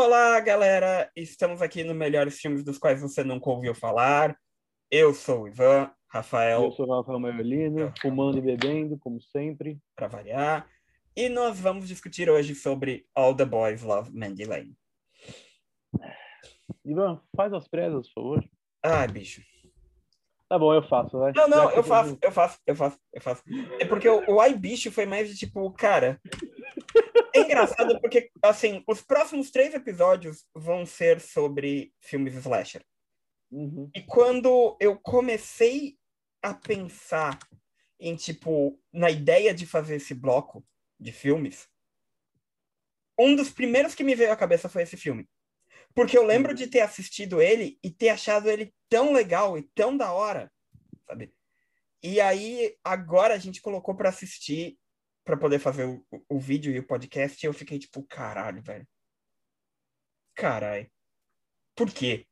Olá, galera! Estamos aqui no Melhores Filmes dos quais você nunca ouviu falar. Eu sou o Ivan, Rafael. Eu sou o Rafael Maiolino, fumando e bebendo, como sempre. Para variar. E nós vamos discutir hoje sobre All the Boys Love Mandy Lane. Ivan, faz as presas, por favor. Ai, bicho. Tá bom, eu faço, vai. Não, não, eu faço, eu faço, eu faço, eu faço. É porque o, o ai bicho foi mais de tipo, cara. É engraçado porque, assim, os próximos três episódios vão ser sobre filmes slasher. Uhum. E quando eu comecei a pensar em, tipo, na ideia de fazer esse bloco de filmes, um dos primeiros que me veio à cabeça foi esse filme. Porque eu lembro de ter assistido ele e ter achado ele tão legal e tão da hora, sabe? E aí, agora a gente colocou para assistir, para poder fazer o, o, vídeo e o podcast, eu fiquei tipo, caralho, velho. Caralho. Por quê?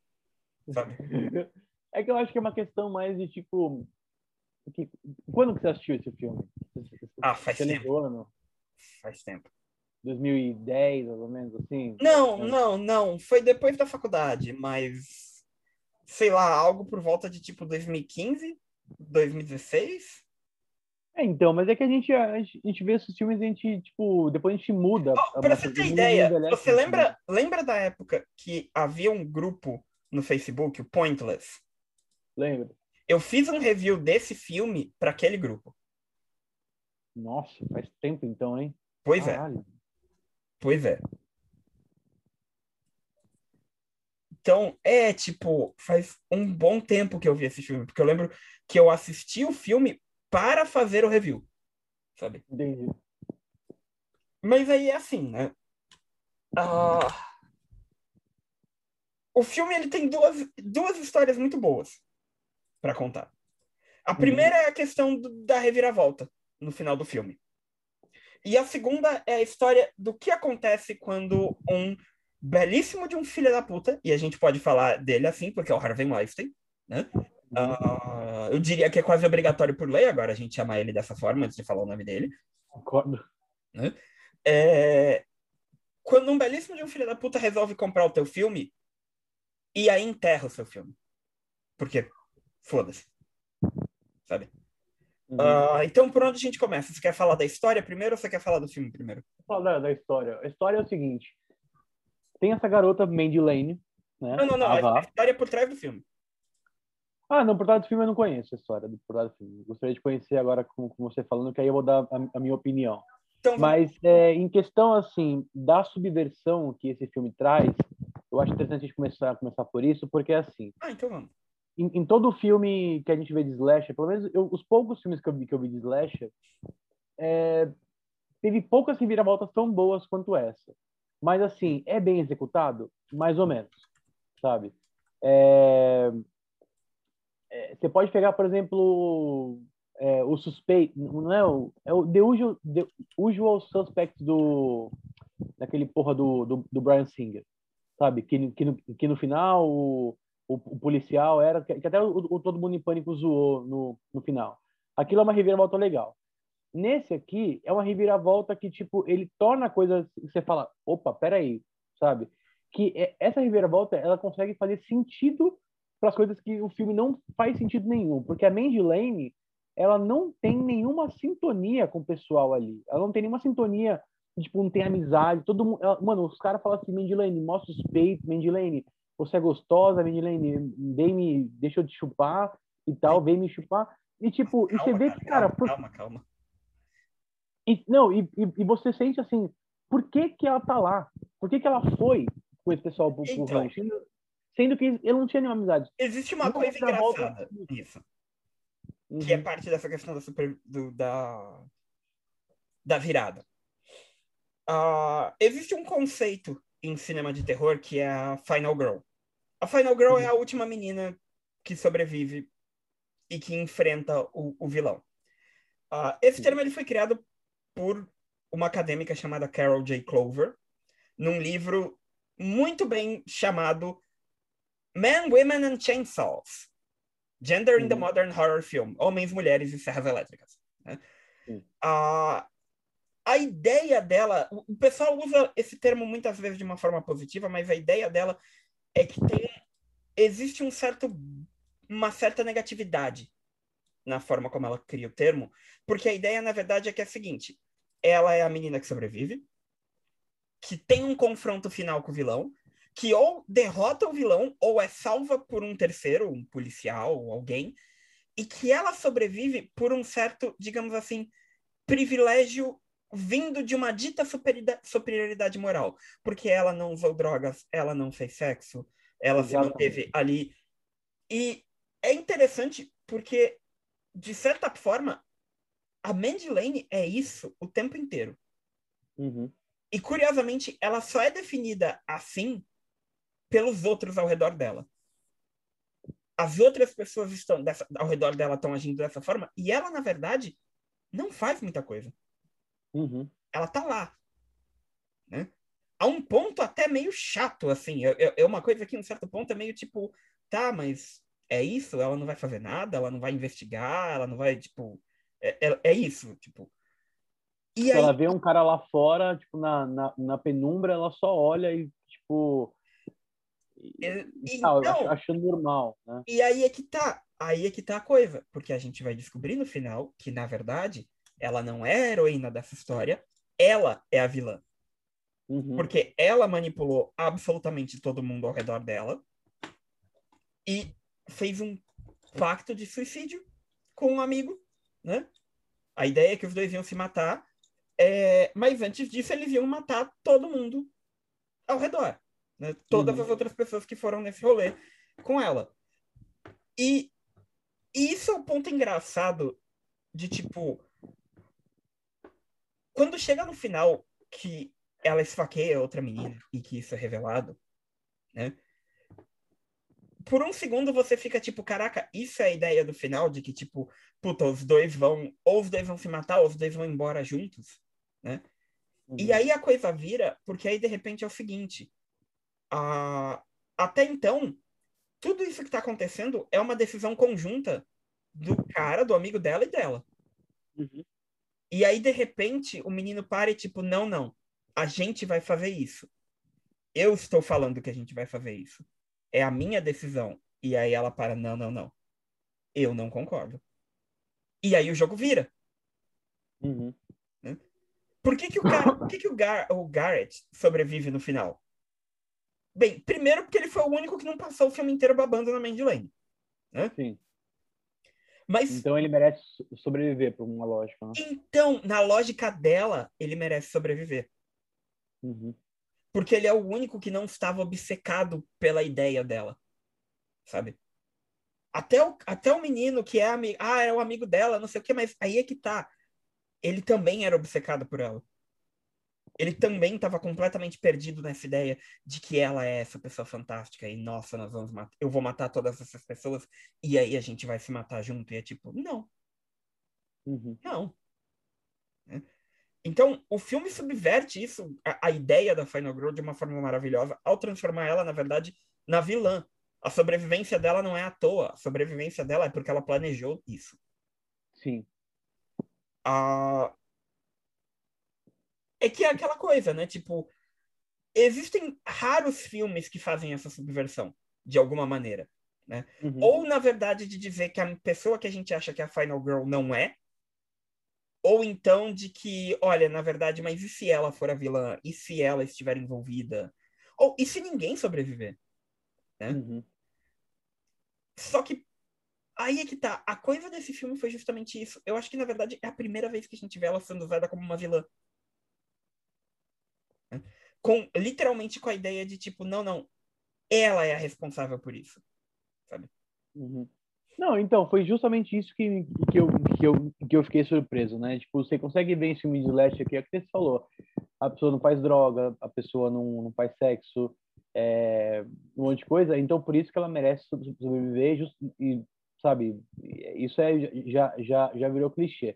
Sabe? É que eu acho que é uma questão mais de tipo. Que... Quando que você assistiu esse filme? Ah, faz você tempo. Ano? Faz tempo. 2010, mais ou menos, assim? Não, não, não. Foi depois da faculdade, mas sei lá, algo por volta de tipo 2015, 2016. É, então, mas é que a gente, a gente vê esses filmes e a gente, tipo, depois a gente muda. Oh, pra você ter ideia, você lembra, lembra da época que havia um grupo no Facebook, o Pointless? Lembro. Eu fiz um review desse filme para aquele grupo. Nossa, faz tempo então, hein? Pois Caralho. é. Pois é. Então, é tipo, faz um bom tempo que eu vi esse filme, porque eu lembro que eu assisti o filme para fazer o review, sabe? Entendi. Mas aí é assim, né? Ah, o filme ele tem duas, duas histórias muito boas para contar. A primeira é a questão do, da reviravolta no final do filme. E a segunda é a história do que acontece quando um belíssimo de um filho da puta, e a gente pode falar dele assim, porque é o Harvey Weinstein, né? Uh, eu diria que é quase obrigatório por lei agora a gente chamar ele dessa forma, antes de falar o nome dele. Concordo. Né? É... Quando um belíssimo de um filho da puta resolve comprar o teu filme, e aí enterra o seu filme. Porque, foda-se. Sabe? Uhum. Uh, então, por onde a gente começa? Você quer falar da história primeiro ou você quer falar do filme primeiro? Vou falar da, da história. A história é o seguinte: tem essa garota Mandy Lane, né? Não, não, não. A A história é por trás do filme. Ah, não, por trás do filme eu não conheço a história do por trás do filme. Gostaria de conhecer agora com, com você falando, que aí eu vou dar a, a minha opinião. Então, Mas é, em questão assim da subversão que esse filme traz, eu acho interessante a gente começar começar por isso, porque assim. Ah, então vamos. Em, em todo filme que a gente vê de slasher, pelo menos eu, os poucos filmes que eu vi que eu vi de slasher, é, teve poucas reviravoltas tão boas quanto essa. Mas assim, é bem executado, mais ou menos, sabe? É, é, você pode pegar, por exemplo, é, o suspeito, não é o, é o The Usual, The Usual do daquele porra do, do, do Brian Singer, sabe? Que, que, no, que no final o, o, o policial era que, que até o, o, todo mundo em pânico zoou no, no final. Aquilo é uma reviravolta legal. Nesse aqui é uma reviravolta que tipo ele torna a coisa que você fala, opa, peraí, sabe? Que é, essa reviravolta ela consegue fazer sentido para as coisas que o filme não faz sentido nenhum, porque a Mandy Lane ela não tem nenhuma sintonia com o pessoal ali. Ela não tem nenhuma sintonia, tipo, não tem amizade. Todo mundo, ela, mano, os caras falam assim, Mandy Lane, mostra os peitos, Mandy Lane, você é gostosa, Mandy Lane, vem me, deixa eu te chupar e tal, vem me chupar. E tipo, calma, e você vê que, cara, calma, por, calma, calma. e, não, e, e, e, você sente assim, por que que ela tá lá? Por que que ela foi com esse pessoal pro, pro Então. rancho? Sendo que ele não tinha nenhuma amizade. Existe uma Uma coisa engraçada nisso, Uhum. que é parte dessa questão da, super, do, da, da virada. Ah, existe um conceito em cinema de terror que é a Final Girl. A Final Girl é a última menina que sobrevive e que enfrenta o, o vilão. Ah, esse termo ele foi criado por uma acadêmica chamada Carol J. Clover, num livro muito bem chamado Men, Women and Chainsaws. Gender in the Uhum. Modern Horror Film. Homens, Mulheres e Serras Elétricas. né? Ah, a ideia dela, o pessoal usa esse termo muitas vezes de uma forma positiva, mas a ideia dela é que tem, existe um certo, uma certa negatividade na forma como ela cria o termo, porque a ideia, na verdade, é que é a seguinte: ela é a menina que sobrevive, que tem um confronto final com o vilão, que ou derrota o vilão ou é salva por um terceiro, um policial ou alguém, e que ela sobrevive por um certo, digamos assim, privilégio vindo de uma dita superioridade moral, porque ela não usou drogas, ela não fez sexo, ela Exatamente. se manteve ali. E é interessante porque, de certa forma, a Mandy Lane é isso o tempo inteiro. Uhum. E, curiosamente, ela só é definida assim pelos outros ao redor dela. As outras pessoas estão dessa, ao redor dela estão agindo dessa forma e ela, na verdade, não faz muita coisa. Uhum. Ela tá lá. Né? A um ponto até meio chato, assim. É, é uma coisa que, um certo ponto, é meio tipo, tá, mas é isso? Ela não vai fazer nada? Ela não vai investigar? Ela não vai, tipo. É, é, é isso, tipo. E aí... ela vê um cara lá fora, tipo, na, na, na penumbra, ela só olha e, tipo. E, então, acho, acho normal, né? E aí é que tá. Aí é que tá a coisa. Porque a gente vai descobrir no final que, na verdade, ela não é a heroína dessa história, ela é a vilã. Uhum. Porque ela manipulou absolutamente todo mundo ao redor dela e fez um pacto de suicídio com um amigo, né? A ideia é que os dois iam se matar, é... mas antes disso eles iam matar todo mundo ao redor, né? Todas uhum. as outras pessoas que foram nesse rolê com ela. E, e isso é o um ponto engraçado de tipo quando chega no final que ela esfaqueia outra menina e que isso é revelado, né? Por um segundo você fica tipo, caraca, isso é a ideia do final de que tipo, puta, os dois vão, ou os dois vão se matar, ou os dois vão embora juntos, né? Uhum. E aí a coisa vira, porque aí de repente é o seguinte, a... até então, tudo isso que tá acontecendo é uma decisão conjunta do cara, do amigo dela e dela. Uhum. E aí, de repente, o menino para e tipo, não, não, a gente vai fazer isso. Eu estou falando que a gente vai fazer isso. É a minha decisão. E aí ela para, não, não, não. Eu não concordo. E aí o jogo vira. Uhum. Né? Por que, que, o, por que, que o, Gar o Garrett sobrevive no final? Bem, primeiro porque ele foi o único que não passou o filme inteiro babando na Mandy Lane. Né? Sim. Mas, então ele merece sobreviver por uma lógica. Né? Então, na lógica dela, ele merece sobreviver. Uhum. Porque ele é o único que não estava obcecado pela ideia dela. Sabe? Até o, até o menino que é amigo. Ah, é o amigo dela, não sei o que, mas aí é que tá. Ele também era obcecado por ela ele também estava completamente perdido nessa ideia de que ela é essa pessoa fantástica e nossa, nós vamos matar, eu vou matar todas essas pessoas e aí a gente vai se matar junto e é tipo, não. Uhum. Não. Né? Então, o filme subverte isso, a, a, ideia da Final Girl de uma forma maravilhosa, ao transformar ela, na verdade, na vilã. A sobrevivência dela não é à toa, a sobrevivência dela é porque ela planejou isso. Sim. A, é que é aquela coisa, né? Tipo, existem raros filmes que fazem essa subversão, de alguma maneira. Né? Uhum. Ou, na verdade, de dizer que a pessoa que a gente acha que é a Final Girl não é, ou então de que, olha, na verdade, mas e se ela for a vilã? E se ela estiver envolvida? Ou e se ninguém sobreviver? Né? Uhum. Só que aí é que tá. A coisa desse filme foi justamente isso. Eu acho que, na verdade, é a primeira vez que a gente vê ela sendo usada como uma vilã com literalmente com a ideia de tipo, não, não, ela é a responsável por isso, sabe? Uhum. Não, então, foi justamente isso que, que, eu, que, eu, que eu fiquei surpreso, né? Tipo, você consegue ver em filme de Leste aqui, é o que você falou. A pessoa não faz droga, a pessoa não, não faz sexo, é, um monte de coisa. Então, por isso que ela merece sobreviver just, e, sabe, isso é, já, já, já virou clichê.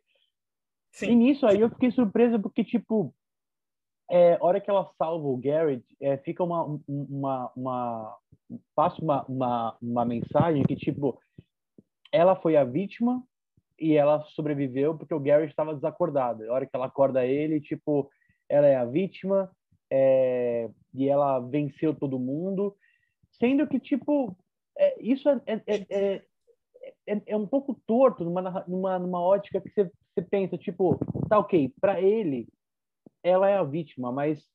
Sim. E nisso aí eu fiquei surpreso porque, tipo, é, hora que ela salva o Garrett, é, fica uma, uma, uma passa uma, uma, uma mensagem que tipo ela foi a vítima e ela sobreviveu porque o Gary estava desacordado. A hora que ela acorda ele, tipo, ela é a vítima é, e ela venceu todo mundo, sendo que, tipo, é, isso é, é, é, é, um pouco torto numa, numa, numa ótica que você pensa, tipo, tá ok, para ele, ela é a vítima, mas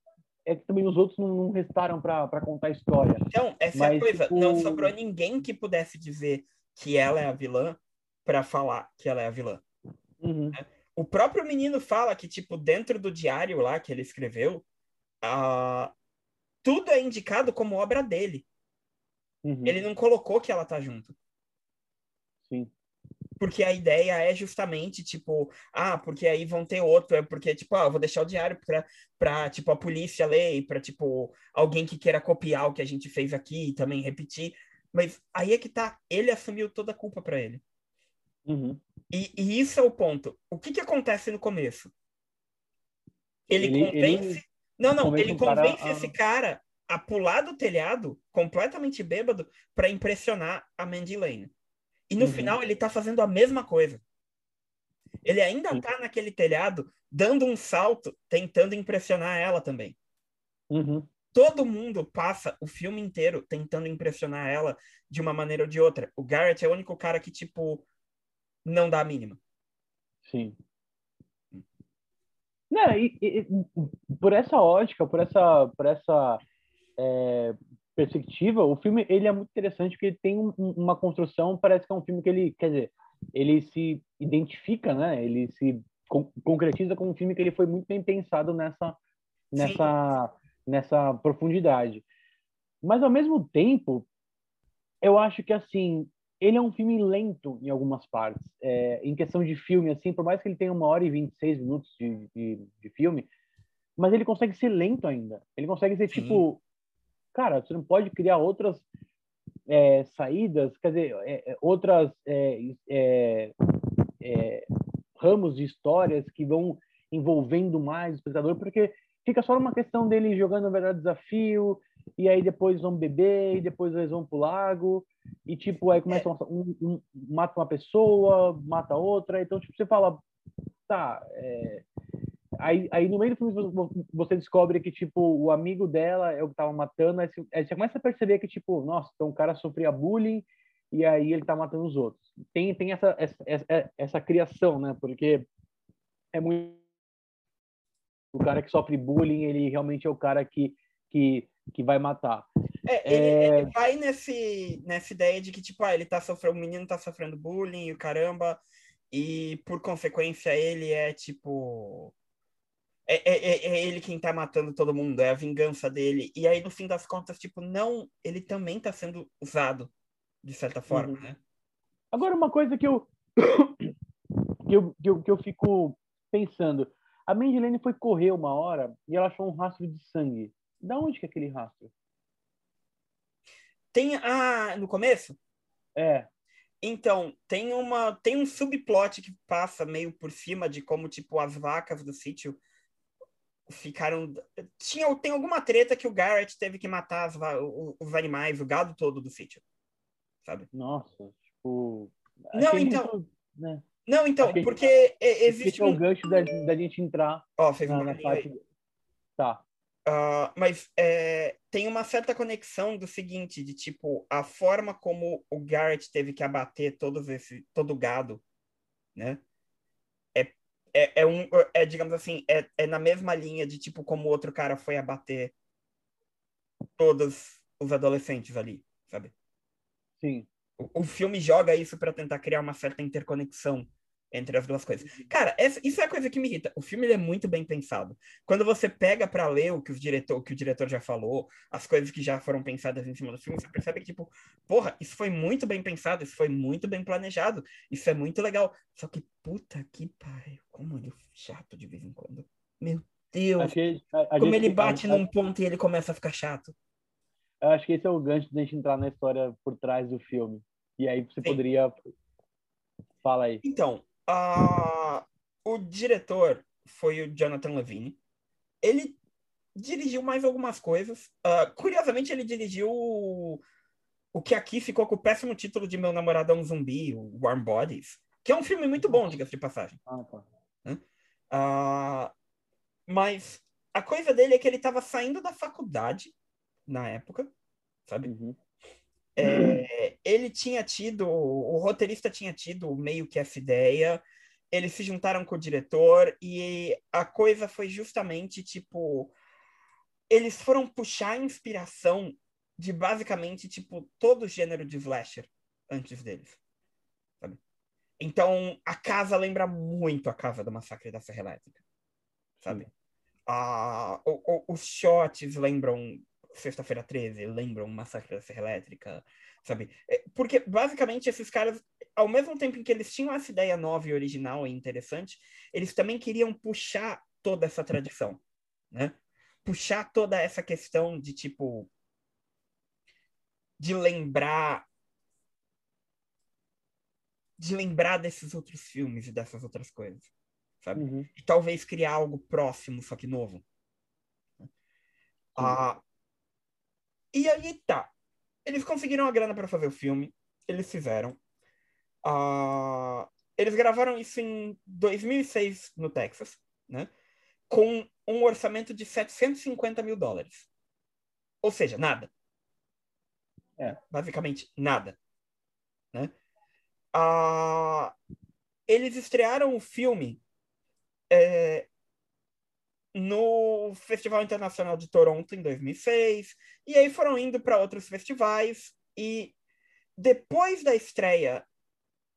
é que também os outros não, não restaram para contar a história. Então, essa mas, é a coisa. Tipo... Não sobrou ninguém que pudesse dizer que ela é a vilã para falar que ela é a vilã. Uhum. Né? O próprio menino fala que, tipo, dentro do diário lá que ele escreveu, uh, tudo é indicado como obra dele. Uhum. Ele não colocou que ela tá junto. Sim porque a ideia é justamente, tipo, ah, porque aí vão ter outro, é porque, tipo, ah, eu vou deixar o diário pra, pra tipo, a polícia ler, pra, tipo, alguém que queira copiar o que a gente fez aqui e também repetir. Mas aí é que tá, ele assumiu toda a culpa para ele. Uhum. E, e, isso é o ponto. O que que acontece no começo? Ele, ele convence... Ele não, não, ele convence cara esse cara a pular do telhado, completamente bêbado, para impressionar a Mandy Lane. E no uhum. final ele tá fazendo a mesma coisa. Ele ainda Sim. tá naquele telhado, dando um salto, tentando impressionar ela também. Uhum. Todo mundo passa o filme inteiro tentando impressionar ela de uma maneira ou de outra. O Garrett é o único cara que, tipo, não dá a mínima. Sim. Não, e, e, por essa ótica, por essa, por essa é, perspectiva, o filme ele é muito interessante porque ele tem um, uma construção, parece que é um filme que ele, quer dizer, ele se identifica, né? Ele se con concretiza como um filme que ele foi muito bem pensado nessa nessa Sim. nessa profundidade. Mas ao mesmo tempo, eu acho que assim, ele é um filme lento em algumas partes. É, em questão de filme, assim, por mais que ele tenha uma hora e 26 minutos de, de, de filme, mas ele consegue ser lento ainda. Ele consegue ser, Sim. tipo, cara, você não pode criar outras é, saídas, quer dizer, é, é outras é, é, é, ramos de histórias que vão envolvendo mais o espectador, porque fica só uma questão dele jogando o verdade desafio, e aí depois vão beber, e depois eles vão pro lago, e tipo, aí começa um, um, mata uma pessoa, mata outra, então tipo, você fala, tá, é, Aí, aí no meio do filme você descobre que, tipo, o amigo dela é o que tava matando, aí você, aí você começa a perceber que, tipo, nossa, então o cara sofria bullying e aí ele tá matando os outros. Tem, tem essa, essa, essa, essa criação, né? Porque é muito... O cara que sofre bullying, ele realmente é o cara que, que, que vai matar. É, ele, é... ele, vai nesse, nessa ideia de que, tipo, ah, ele tá sofrendo, o menino tá sofrendo bullying e o caramba, e por consequência ele é, tipo, é, é, é, é, ele quem tá matando todo mundo, é a vingança dele. E aí, no fim das contas, tipo, não, ele também tá sendo usado, de certa forma, uhum. né? Agora, uma coisa que eu, que eu, que eu, que eu fico pensando. A Mandy foi correr uma hora e ela achou um rastro de sangue. Da onde que é aquele rastro? Tem a no começo? É. Então, tem uma tem um subplot que passa meio por cima de como tipo as vacas do sítio ficaram. Tinha, tem alguma treta que o Garrett teve que matar as, os animais, o gado todo do sítio. Sabe? Nossa, tipo. Não, então. Muito, né? Não, então, porque que... existe. um... o gancho da, da gente entrar. Ó, oh, fez na, na parte... Tá. Uh, mas é, tem uma certa conexão do seguinte, de tipo, a forma como o Garrett teve que abater todos esse, todo o gado, né? É, é, um, é digamos assim, é, é na mesma linha de tipo como o outro cara foi abater todos os adolescentes ali, sabe? Sim. O, o filme joga isso para tentar criar uma certa interconexão entre as duas coisas. Cara, essa, isso é a coisa que me irrita. O filme é muito bem pensado. Quando você pega para ler o que o diretor, o que o diretor já falou, as coisas que já foram pensadas em cima do filme, você percebe que tipo, porra, isso foi muito bem pensado, isso foi muito bem planejado, isso é muito legal. Só que puta que pariu, como ele é chato de vez em quando. Meu Deus. A, a como gente, ele bate a, num ponto e ele começa a ficar chato. Eu acho que esse é o gancho de a gente entrar na história por trás do filme. E aí você Sim. poderia Fala aí. Então, Uh, o diretor foi o Jonathan Levine. Ele dirigiu mais algumas coisas. Uh, curiosamente, ele dirigiu o, o que aqui ficou com o péssimo título de Meu Namorado é um Zumbi, o Warm Bodies, Que é um filme muito bom, diga-se de passagem. Ah, tá. Ah, mas a coisa dele é que ele estava saindo da faculdade na época, sabe? Uhum. É, ele tinha tido, o roteirista tinha tido meio que essa ideia, eles se juntaram com o diretor e a coisa foi justamente tipo. Eles foram puxar a inspiração de basicamente tipo todo o gênero de slasher antes deles. Sabe? Então a casa lembra muito a casa do Massacre da Serra Elétrica. Sabe? Ah, o, o, os shots lembram Sexta-feira 13, lembram Massacre da Serra Elétrica, sabe? É, porque, basicamente, esses caras, ao mesmo tempo em que eles tinham essa ideia nova e original e interessante, eles também queriam puxar toda essa tradição, né? Puxar toda essa questão de, tipo, de lembrar de lembrar desses outros filmes e dessas outras coisas, sabe? Uhum. E talvez criar algo próximo, só que novo. Ah, e aí tá. Eles conseguiram a grana para fazer o filme. Eles fizeram. Ah, eles gravaram isso em 2006 no Texas, né? Com um orçamento de 750 mil dólares. Ou seja, nada. É. Basicamente, nada. Né? Ah, eles estrearam o filme é, no Festival Internacional de Toronto em 2006, e aí foram indo para outros festivais, e depois da estreia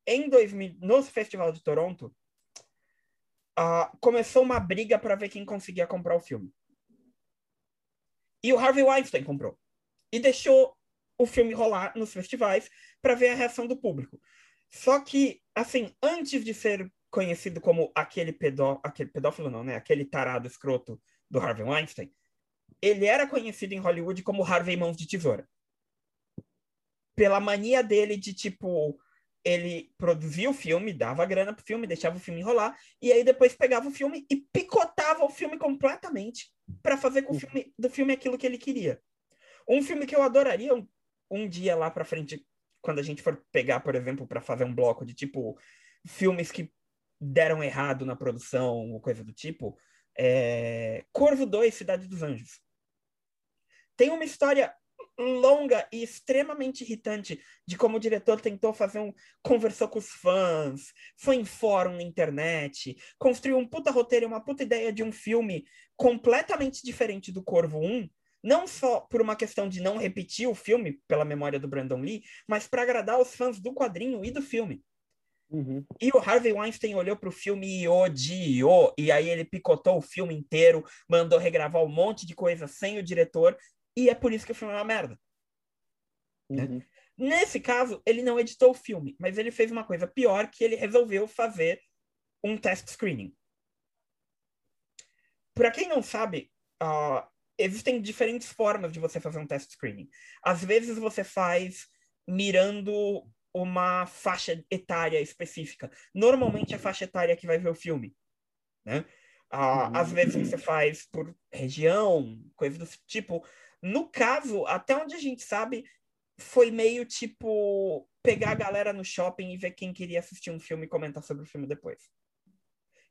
em 2000, no Festival de Toronto, uh, começou uma briga para ver quem conseguia comprar o filme. E o Harvey Weinstein comprou. E deixou o filme rolar nos festivais para ver a reação do público. Só que, assim, antes de ser conhecido como aquele, pedó, aquele pedófilo, não, né? Aquele tarado escroto do Harvey Weinstein, ele era conhecido em Hollywood como Harvey Mãos de Tesoura. Pela mania dele de, tipo, ele produzia o filme, dava grana pro filme, deixava o filme enrolar, e aí depois pegava o filme e picotava o filme completamente para fazer com o filme, do filme aquilo que ele queria. Um filme que eu adoraria um, um dia lá para frente, quando a gente for pegar, por exemplo, para fazer um bloco de tipo filmes que deram errado na produção ou coisa do tipo, é... Corvo 2, Cidade dos Anjos. Tem uma história longa e extremamente irritante de como o diretor tentou fazer um. conversou com os fãs, foi em fórum na internet, construiu um puta roteiro, uma puta ideia de um filme completamente diferente do Corvo 1, não só por uma questão de não repetir o filme pela memória do Brandon Lee, mas para agradar os fãs do quadrinho e do filme. Uhum. E o Harvey Weinstein olhou pro filme e odiou. E aí ele picotou o filme inteiro, mandou regravar um monte de coisa sem o diretor. E é por isso que o filme é uma merda. Né? Uhum. Nesse caso, ele não editou o filme, mas ele fez uma coisa pior, que ele resolveu fazer um test screening. Para quem não sabe, uh, existem diferentes formas de você fazer um test screening. Às vezes você faz mirando uma faixa etária específica. Normalmente é a faixa etária que vai ver o filme, né? Ah, às vezes você faz por região, coisa do tipo. No caso, até onde a gente sabe, foi meio tipo pegar a galera no shopping e ver quem queria assistir um filme e comentar sobre o filme depois.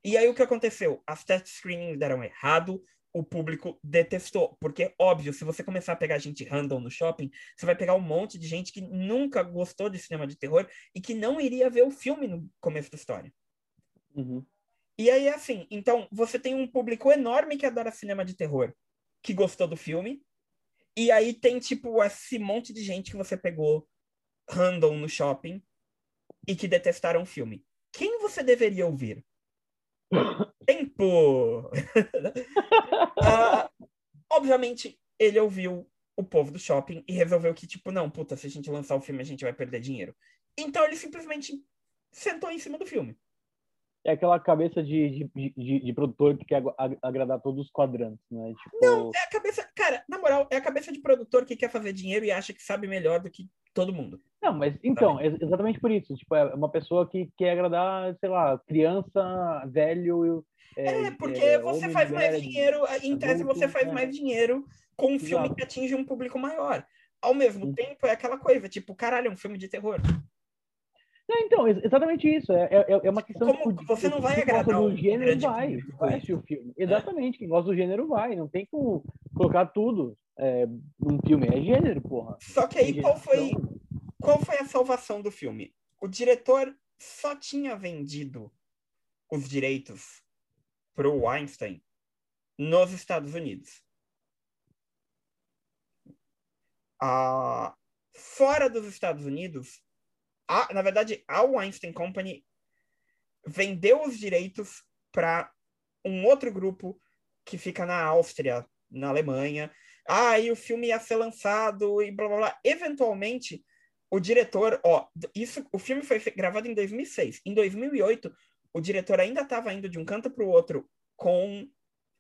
E aí o que aconteceu? As test screenings deram errado, o público detestou. Porque, óbvio, se você começar a pegar gente random no shopping, você vai pegar um monte de gente que nunca gostou de cinema de terror e que não iria ver o filme no começo da história. Uhum. E aí, assim, então, você tem um público enorme que adora cinema de terror, que gostou do filme, e aí tem, tipo, esse monte de gente que você pegou random no shopping e que detestaram o filme. Quem você deveria ouvir? Tempo! uh, obviamente, ele ouviu o povo do shopping e resolveu que, tipo, não, puta, se a gente lançar o filme, a gente vai perder dinheiro. Então ele simplesmente sentou em cima do filme. É aquela cabeça de, de, de, de produtor que quer agradar todos os quadrantes, né? Tipo... Não, é a cabeça. Cara, na moral, é a cabeça de produtor que quer fazer dinheiro e acha que sabe melhor do que todo mundo. Não, mas então, é exatamente por isso. Tipo, é uma pessoa que quer agradar, sei lá, criança, velho. É, é porque é, você faz mais dinheiro, em tese você faz mais dinheiro com um filme Exato. que atinge um público maior. Ao mesmo tempo, é aquela coisa, tipo, caralho, é um filme de terror. Não, então, exatamente isso. É, é, é uma questão como de, você não vai quem gosta agradar do um gênero vai, vai assistir o filme. Exatamente, quem gosta do gênero vai. Não tem como colocar tudo é, num filme. É gênero, porra. Só que É aí qual foi, qual foi a salvação do filme? O diretor só tinha vendido os direitos pro Weinstein nos Estados Unidos. Ah, fora dos Estados Unidos, a, na verdade, a Weinstein Company vendeu os direitos para um outro grupo que fica na Áustria, na Alemanha. Ah, e o filme ia ser lançado e blá blá blá. Eventualmente, o diretor, ó, isso, o filme foi gravado em 2006. Em 2008, o diretor ainda estava indo de um canto para o outro com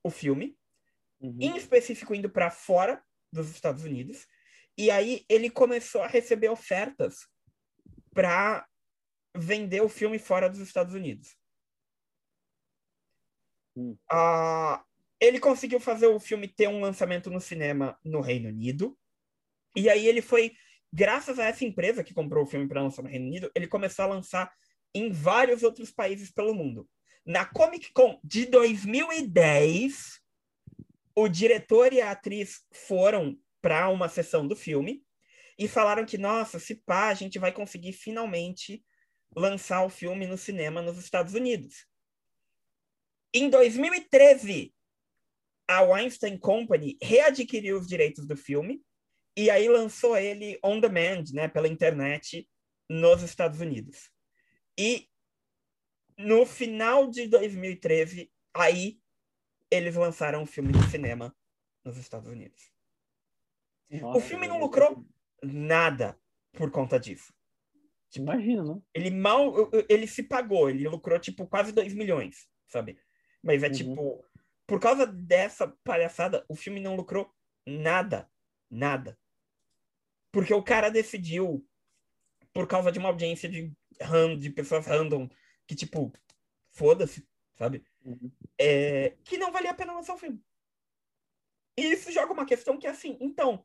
o filme, Uhum. em específico indo para fora dos Estados Unidos. E aí ele começou a receber ofertas para vender o filme fora dos Estados Unidos. Hum. Ah, ele conseguiu fazer o filme ter um lançamento no cinema no Reino Unido. E aí ele foi, graças a essa empresa que comprou o filme para lançar no Reino Unido, ele começou a lançar em vários outros países pelo mundo. Na Comic Con de 2010, o diretor e a atriz foram para uma sessão do filme e falaram que, nossa, se pá, a gente vai conseguir finalmente lançar o filme no cinema nos Estados Unidos. Em 2013, a Weinstein Company readquiriu os direitos do filme e aí lançou ele on demand, né, pela internet nos Estados Unidos. E no final de 2013, aí eles lançaram o filme no cinema nos Estados Unidos. Nossa, o filme não lucrou nada por conta disso. Imagina, né? Ele mal, ele se pagou, ele lucrou tipo quase 2 milhões, sabe? Mas é Uhum. tipo, por causa dessa palhaçada, o filme não lucrou nada, nada. Porque o cara decidiu, por causa de uma audiência de, ran- de pessoas random, que tipo, foda-se, sabe? Uhum. É, que não valia a pena lançar o filme. E isso joga uma questão que é assim, então,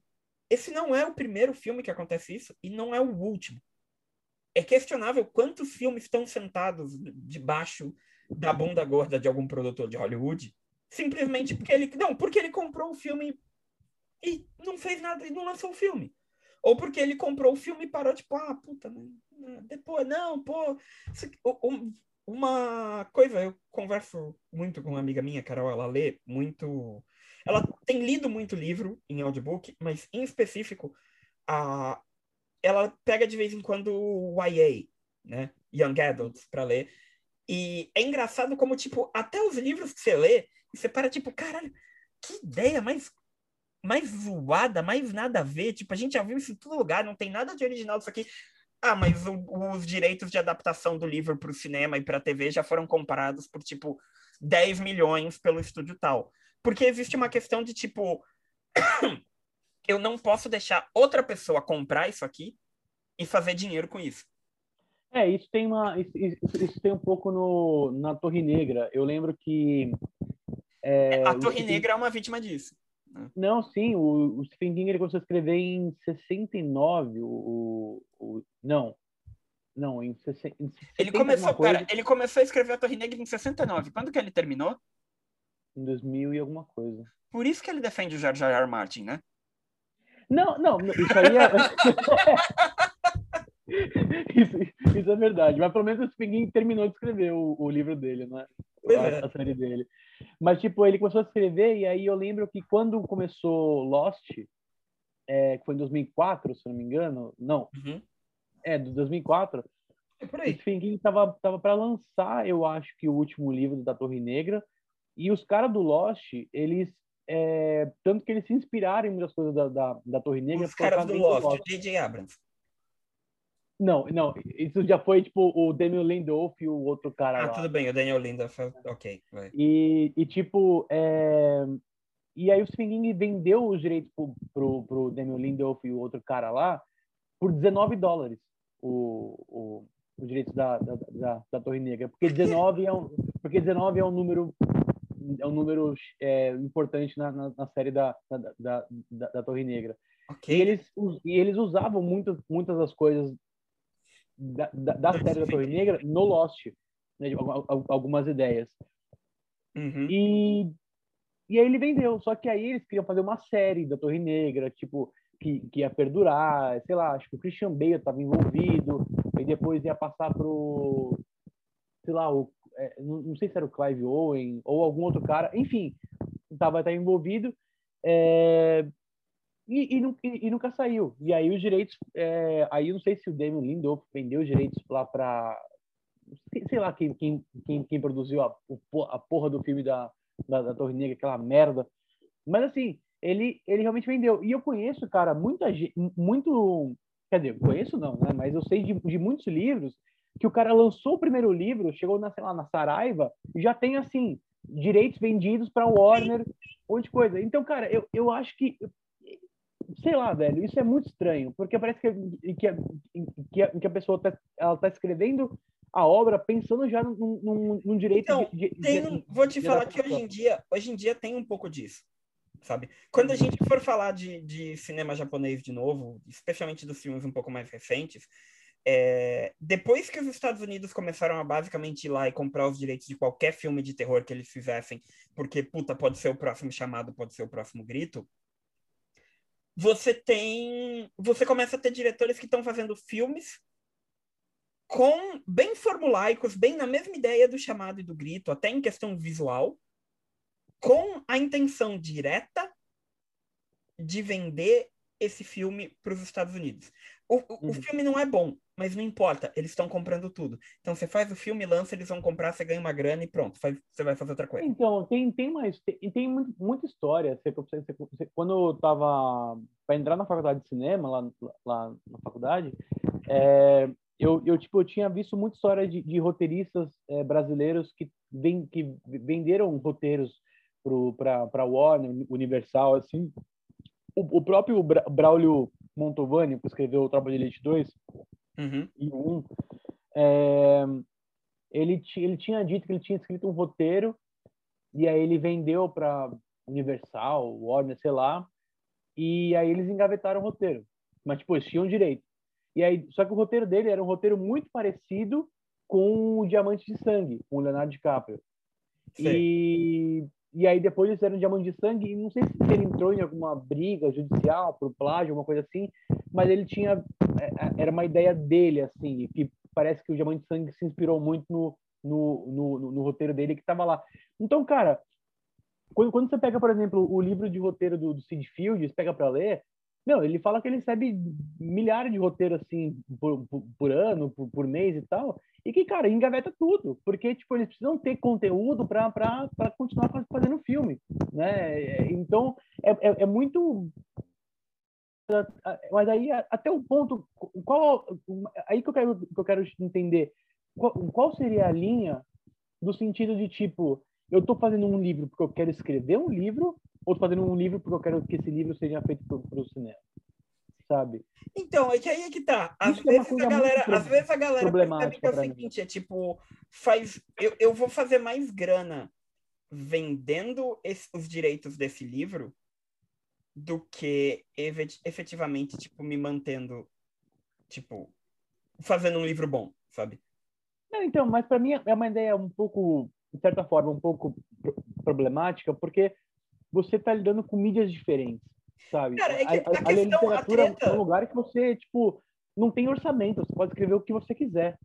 esse não é o primeiro filme que acontece isso e não é o último. É questionável quantos filmes estão sentados debaixo da bunda gorda de algum produtor de Hollywood, simplesmente porque ele não, porque ele comprou o filme e não fez nada e não lançou o filme. Ou porque ele comprou o filme e parou, tipo, ah, puta, né, depois, não, pô. um- uma coisa, eu converso muito com uma amiga minha, Carol, ela lê muito. Ela tem lido muito livro em audiobook, mas em específico, a, ela pega de vez em quando o YA, né? Young Adults, para ler. E é engraçado como, tipo, até os livros que você lê, você para, tipo, caralho, que ideia mais, mais zoada, mais nada a ver. Tipo, a gente já viu isso em todo lugar, não tem nada de original disso aqui. Ah, mas o- os direitos de adaptação do livro para o cinema e para a TV já foram comprados por, tipo, 10 milhões pelo estúdio tal. Porque existe uma questão de, tipo, eu não posso deixar outra pessoa comprar isso aqui e fazer dinheiro com isso. É, isso tem uma, isso, isso- tem um pouco no na Torre Negra. Eu lembro que é, a o Torre Negra é uma vítima disso. Não, sim, o, o Stephen King ele começou a escrever em 69, o, o, o não, não, em, 60, em 70 Ele começou, coisa, ele começou a escrever a Torre Negra em 69. Quando que ele terminou? Em 2000 e alguma coisa. Por isso que ele defende o George R. R. Martin, né? Não, não, isso aí é isso, isso é verdade, mas pelo menos o King terminou de escrever o, o livro dele, né? A, é. a série dele. Mas, tipo, ele começou a escrever, e aí eu lembro que quando começou Lost, é, que foi em 2004, se eu não me engano, não, Uhum. é, de 2004, É por aí. Stephen King tava, tava para lançar, eu acho que o último livro da Torre Negra, e os caras do Lost, eles, é, tanto que eles se inspiraram em muitas coisas da, da, da Torre Negra. Os caras do Lost, J.J. Abrams. Não, não, isso já foi, tipo, o Daniel Lindolf e o outro cara Ah, lá. tudo bem, o Daniel Linda faz... Ok, vai. E, e tipo, é... e aí o King vendeu os direitos pro, pro, pro Daniel Lindolf e o outro cara lá por 19 dólares o, o, os direitos da, da, da, da Torre Negra. Porque 19 é um, porque 19 é um número é um número é, importante na, na, na série da, da, da, da, Torre Negra. Ok. E eles, e eles usavam muitas, muitas das coisas da, da, da série da Torre Negra no Lost, né, algumas ideias. Uhum. E, e aí ele vendeu, só que aí eles queriam fazer uma série da Torre Negra, tipo, que, que ia perdurar, sei lá, acho que o Christian Bale estava envolvido, e depois ia passar pro, sei lá, o, é, não, não, sei se era o Clive Owen ou algum outro cara, enfim, estava envolvido, é, e, e, e, e, nunca saiu. E aí os direitos, é, aí não sei se o Damon Lindelof vendeu os direitos lá para sei lá quem, quem, quem, quem produziu a, a porra do filme da, da, da Torre Negra, aquela merda. Mas assim, ele, ele realmente vendeu. E eu conheço, cara, muita gente, muito. Quer dizer, conheço não, né? Mas eu sei de, de muitos livros que o cara lançou o primeiro livro, chegou na, sei lá, na Saraiva, e já tem, assim, direitos vendidos para Warner, um monte de coisa. Então, cara, eu, eu acho que. Sei lá, velho, isso é muito estranho, porque parece que, que, que, a, que a pessoa tá, ela tá escrevendo a obra pensando já num, num, num direito então, de, de, tem, de, vou te falar que hoje em dia hoje em dia tem um pouco disso sabe quando a gente for falar de, de cinema japonês de novo especialmente dos filmes um pouco mais recentes é, depois que os Estados Unidos começaram a basicamente ir lá e comprar os direitos de qualquer filme de terror que eles fizessem, porque, puta, pode ser o próximo chamado, pode ser o próximo grito, você tem. Você começa a ter diretores que estão fazendo filmes com bem formulaicos, bem na mesma ideia do chamado e do grito, até em questão visual, com a intenção direta de vender esse filme para os Estados Unidos. O, o, uhum. filme não é bom, mas não importa, eles estão comprando tudo. Então você faz o filme, lança, eles vão comprar, você ganha uma grana e pronto, faz, você vai fazer outra coisa. Então, tem, tem mais, tem, tem muita história. Você, você, quando eu tava para entrar na faculdade de cinema, lá, lá na faculdade, é, eu, eu, tipo, eu tinha visto muita história de, de roteiristas é, brasileiros que, que venderam roteiros para Warner, Universal, assim. O, o próprio Bra Braulio Montovani, que escreveu o Tropa de Elite 2 uhum. e 1, é, ele, ele tinha dito que ele tinha escrito um roteiro e aí ele vendeu para Universal, Warner, sei lá, e aí eles engavetaram o roteiro. Mas, tipo, eles tinham direito. E aí, só que o roteiro dele era um roteiro muito parecido com o Diamante de Sangue, com o Leonardo DiCaprio. E, e aí depois eles fizeram Diamante de Sangue, e não sei se ele entrou em alguma briga judicial por plágio, alguma coisa assim, mas ele tinha, é, é, era uma ideia dele, assim, que parece que o Diamante de Sangue se inspirou muito no, no, no, no roteiro dele que estava lá. Então, cara, quando, quando, você pega, por exemplo, o livro de roteiro do, do Sid Fields, pega para ler, não, ele fala que ele recebe milhares de roteiros assim por, por, por ano, por, por, mês e tal, e que, cara, engaveta tudo, porque, tipo, eles precisam ter conteúdo para continuar fazendo filme, né? Então, é, é, é, muito... Mas aí, até o ponto... Qual, aí que eu quero, que eu quero entender, qual, qual seria a linha do sentido de, tipo, eu estou fazendo um livro porque eu quero escrever um livro ou tô fazendo um livro porque eu quero que esse livro seja feito para o cinema, sabe? Então, é que aí é que tá. Às Isso vezes é a galera, às vezes a galera percebe que é o seguinte, é tipo, faz, eu, eu vou fazer mais grana vendendo os direitos desse livro do que efetivamente, tipo, me mantendo, tipo, fazendo um livro bom, sabe? Não, então, mas para mim é uma ideia um pouco, de certa forma, um pouco problemática, porque você está lidando com mídias diferentes, sabe? Cara, é que a, a, a, a literatura é um lugar que você, tipo, não tem orçamento, você pode escrever o que você quiser.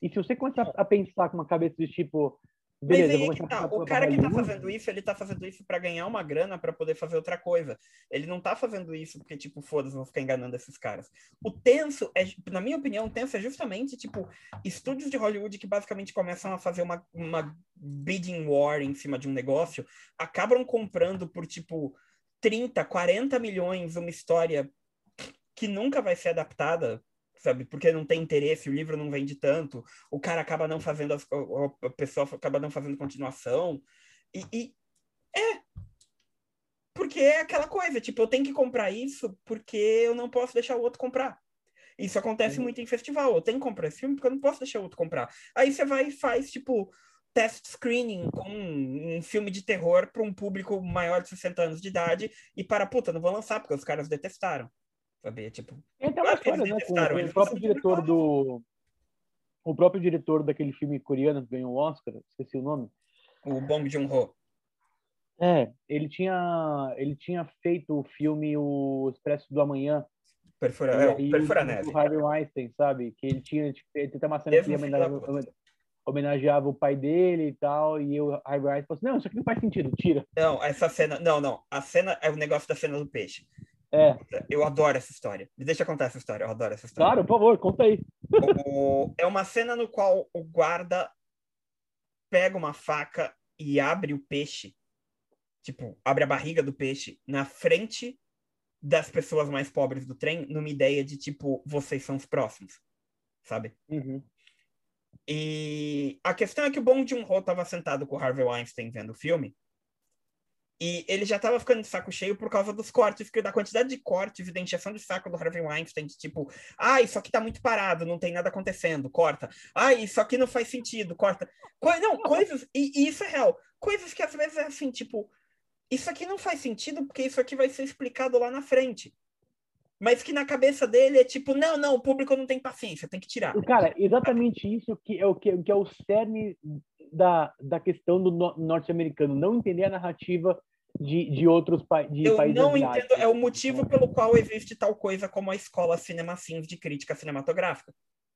E se você começar a pensar com uma cabeça de tipo, Beleza, Mas aí tá. O cara que tá fazendo isso, ele tá fazendo isso para ganhar uma grana para poder fazer outra coisa. Ele não tá fazendo isso porque, tipo, foda-se, vou ficar enganando esses caras. O tenso, é, na minha opinião, o tenso é justamente, tipo, estúdios de Hollywood que basicamente começam a fazer uma, uma bidding war em cima de um negócio, acabam comprando por, tipo, 30, 40 milhões uma história que nunca vai ser adaptada sabe? Porque não tem interesse, o livro não vende tanto, o cara acaba não fazendo, as, a pessoa acaba não fazendo continuação. E, e, é. Porque é aquela coisa, tipo, eu tenho que comprar isso porque eu não posso deixar o outro comprar. Isso acontece uhum. muito em festival. Eu tenho que comprar esse filme porque eu não posso deixar o outro comprar. Aí você vai e faz, tipo, test screening com um, um filme de terror para um público maior de 60 anos de idade e para, puta, não vou lançar porque os caras detestaram. Sabe? Tipo, Tem até uma história, né? Com, o próprio diretor do. o próprio diretor daquele filme coreano que ganhou o Oscar, esqueci o nome. O Bong Joon-ho. É, ele tinha, ele tinha feito o filme O Expresso do Amanhã. Perfura, é, o Perfura Neve. O Harvey Weinstein, sabe? Que ele tinha, tipo, ele tem uma cena que homenageava, homenageava o pai dele e tal, e o Harvey Weinstein falou assim, não, isso aqui não faz sentido, tira. Não, essa cena, não, não, a cena é o negócio da cena do peixe. É. Eu adoro essa história. Me deixa contar essa história, eu adoro essa história. Claro, por favor, conta aí. O, é uma cena no qual o guarda pega uma faca e abre o peixe tipo, abre a barriga do peixe na frente das pessoas mais pobres do trem, numa ideia de tipo, vocês são os próximos, sabe? Uhum. E a questão é que o Bong Joon-ho estava sentado com o Harvey Weinstein vendo o filme, e ele já estava ficando de saco cheio por causa dos cortes, da quantidade de cortes e da encheção de saco do Harvey Weinstein, de tipo, ah, isso aqui tá muito parado, não tem nada acontecendo, corta. Ah, isso aqui não faz sentido, corta. Co não, coisas, e, e, isso é real, coisas que às vezes é assim, tipo, isso aqui não faz sentido porque isso aqui vai ser explicado lá na frente. Mas que na cabeça dele é tipo, não, não, o público não tem paciência, tem que tirar. Cara, exatamente isso que é o que, que é o cerne da, da questão do no, norte-americano, não entender a narrativa de, de outros pa de Eu países não entendo, é o motivo pelo qual existe tal coisa como a escola Cinema Sims de crítica cinematográfica.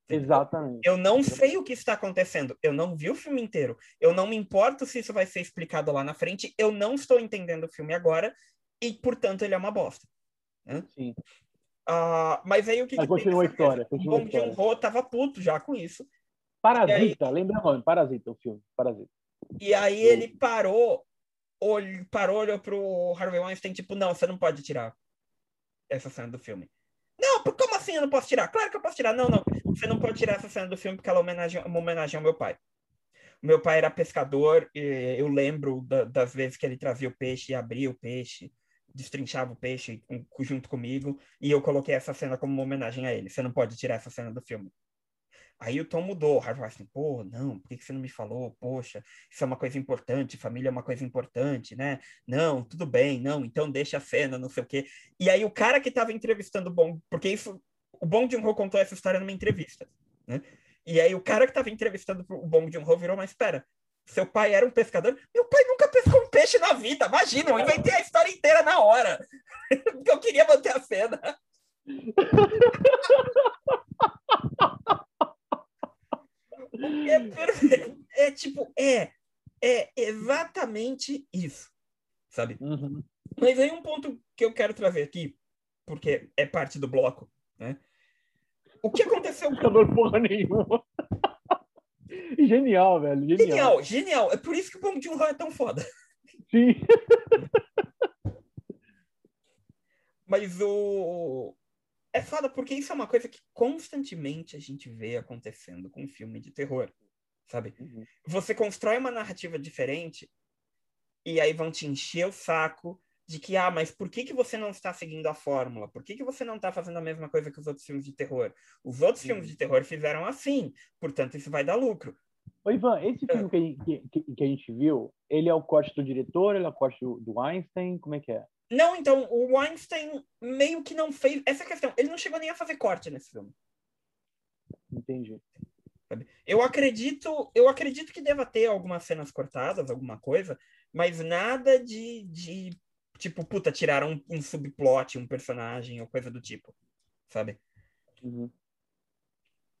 Exatamente. Eu não sei o que está acontecendo. Eu não vi o filme inteiro. Eu não me importo se isso vai ser explicado lá na frente. Eu não estou entendendo o filme agora e, portanto, ele é uma bosta. Sim. Uh, mas aí o que, mas que continua a história. Continua o Bong Joon-ho tava puto já com isso. Parasita, aí... lembra o nome? Parasita, o filme. Parasita. E aí ele parou, olh... parou, olhou pro Harvey Weinstein, tipo, não, você não pode tirar essa cena do filme. Não, como assim eu não posso tirar? Claro que eu posso tirar. Não, não. Você não pode tirar essa cena do filme porque ela homenagem, uma homenagem ao meu pai. Meu pai era pescador e eu lembro da, das vezes que ele trazia o peixe e abria o peixe, destrinchava o peixe junto comigo, e eu coloquei essa cena como uma homenagem a ele. Você não pode tirar essa cena do filme. Aí o tom mudou. O Harvey assim, pô, não, por que você não me falou? Poxa, isso é uma coisa importante, família é uma coisa importante, né? Não, tudo bem, não, então deixa a cena, não sei o quê. E aí o cara que estava entrevistando o Bong, porque isso, o Bong Joon-ho contou essa história numa entrevista, né? E aí o cara que estava entrevistando o Bong Joon-ho virou, mas espera, seu pai era um pescador? Meu pai nunca pescou um peixe na vida, imagina, eu inventei a história inteira na hora, porque eu queria manter a cena. É perfeito. É tipo, é. É exatamente isso. Sabe? Uhum. Mas aí um ponto que eu quero trazer aqui, porque é parte do bloco, né? O que aconteceu com... Não porra nenhuma. Genial, velho. Genial. genial, genial. É por isso que o Bong Joon-ho é tão foda. Sim. Mas o é foda porque isso é uma coisa que constantemente a gente vê acontecendo com filme de terror, sabe? Uhum. Você constrói uma narrativa diferente e aí vão te encher o saco de que, ah, mas por que, que você não está seguindo a fórmula? Por que, que você não está fazendo a mesma coisa que os outros filmes de terror? Os outros uhum. filmes de terror fizeram assim, portanto isso vai dar lucro. Ô, Ivan, esse ah. filme que, que, que, a gente viu, ele é o corte do diretor, ele é o corte do, do Einstein, como é que é? Não, então, o Weinstein meio que não fez. Essa é a questão. Ele não chegou nem a fazer corte nesse filme. Entendi. Eu acredito, eu acredito que deva ter algumas cenas cortadas, alguma coisa, mas nada de, de tipo, puta, tiraram um, um subplot, um personagem ou coisa do tipo, sabe? Uhum.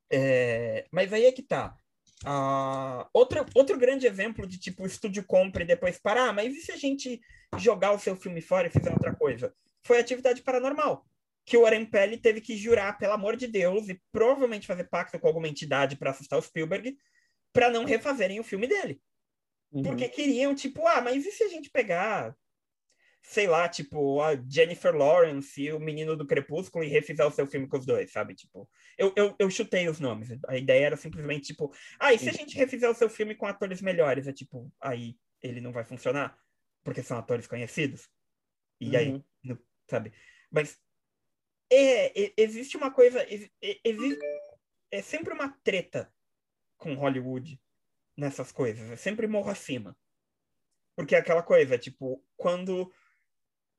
É, mas aí é que tá. Uh, outro, outro grande exemplo de tipo, o estúdio compra e depois parar, ah, mas e se a gente jogar o seu filme fora e fizer outra coisa? Foi Atividade Paranormal, que o Warren Pelli teve que jurar, pelo amor de Deus, e provavelmente fazer pacto com alguma entidade para assustar o Spielberg, para não refazerem o filme dele. Uhum. Porque queriam, tipo, ah, mas e se a gente pegar sei lá, tipo, a Jennifer Lawrence e o menino do Crepúsculo e refizer o seu filme com os dois, sabe? Tipo, eu, eu, eu chutei os nomes. A ideia era simplesmente, tipo, ah, e se a gente refizer o seu filme com atores melhores? É tipo, aí ele não vai funcionar, porque são atores conhecidos. E uhum. aí, no, sabe? Mas é, é, existe uma coisa, é, existe, é sempre uma treta com Hollywood nessas coisas. É sempre morro acima. Porque é aquela coisa, tipo, quando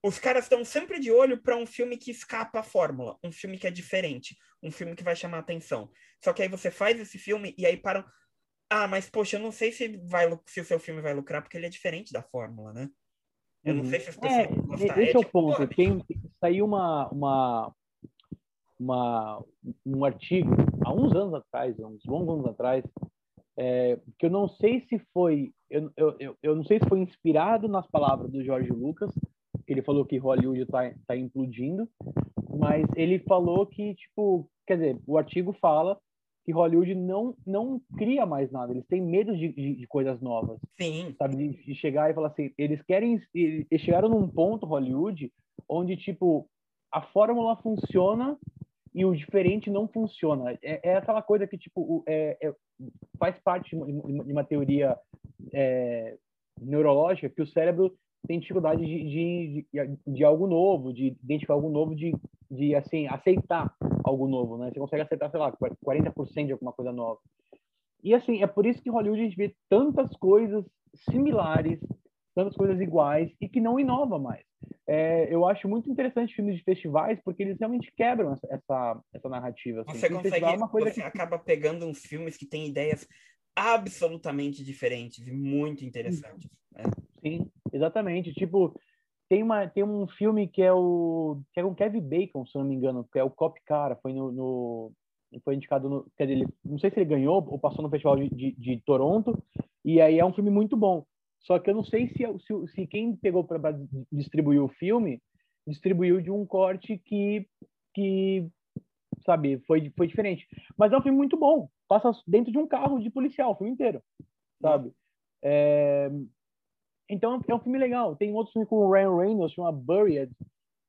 os caras estão sempre de olho para um filme que escapa à fórmula, um filme que é diferente, um filme que vai chamar atenção. Só que aí você faz esse filme e aí param. Ah, mas poxa, eu não sei se, vai, se o seu filme vai lucrar porque ele é diferente da fórmula, né? Eu não uhum. sei se as pessoas é, vão gostar. Esse é, é o tipo, ponto. Tem, saiu uma, uma, uma, um artigo há uns anos atrás, uns bons anos atrás, é, que eu não sei se foi eu, eu, eu, eu não sei se foi inspirado nas palavras do Jorge Lucas, ele falou que Hollywood está tá implodindo, mas ele falou que, tipo, quer dizer, o artigo fala que Hollywood não, não cria mais nada, eles têm medo de, de, de coisas novas. Sim. Sabe, de, de, chegar e falar assim, eles querem, eles chegaram num ponto, Hollywood, onde, tipo, a fórmula funciona e o diferente não funciona. É, é aquela coisa que, tipo, é, é, faz parte de uma teoria é, neurológica que o cérebro tem dificuldade de, de, de, de, algo novo, de identificar algo novo, de, de assim, aceitar algo novo, né? Você consegue aceitar, sei lá, 40% de alguma coisa nova. E assim, é por isso que Hollywood a gente vê tantas coisas similares, tantas coisas iguais e que não inova mais. É, eu acho muito interessante filmes de festivais porque eles realmente quebram essa, essa, essa narrativa. Assim. Você consegue, é uma coisa você que... acaba pegando uns filmes que têm ideias absolutamente diferentes e muito interessantes. Né? Sim, exatamente. Tipo, tem, uma, tem um filme que é o que é com Kevin Bacon, se eu não me engano, que é o Cop Cara, foi no, no foi indicado no, quer dizer, não sei se ele ganhou ou passou no festival de, de, de, Toronto, e aí é um filme muito bom. Só que eu não sei se, se, se quem pegou para distribuir o filme distribuiu de um corte que que sabe, foi, foi diferente. Mas é um filme muito bom. Passa dentro de um carro de policial, o filme inteiro, sabe? É... Então é um filme legal. Tem outro filme com o Ryan Reynolds, chama Buried,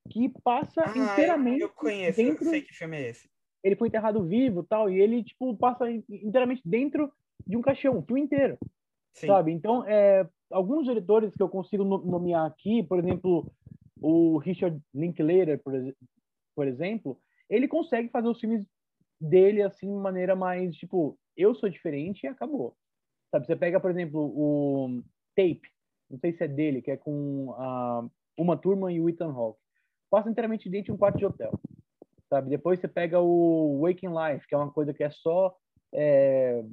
que passa ah, inteiramente. Eu conheço, dentro... eu sei que filme é esse. Ele foi enterrado vivo tal, e ele, tipo, passa inteiramente dentro de um caixão, o filme inteiro. Sim. Sabe? Então, é, alguns diretores que eu consigo nomear aqui, por exemplo, o Richard Linklater, por, por exemplo, ele consegue fazer os filmes dele assim de maneira mais tipo eu sou diferente e acabou. Sabe você pega por exemplo o Tape não sei se é dele que é com a uma turma e o Ethan Hawke. Passa inteiramente dentro de um quarto de hotel sabe? Depois você pega o Waking Life que é uma coisa que é só é,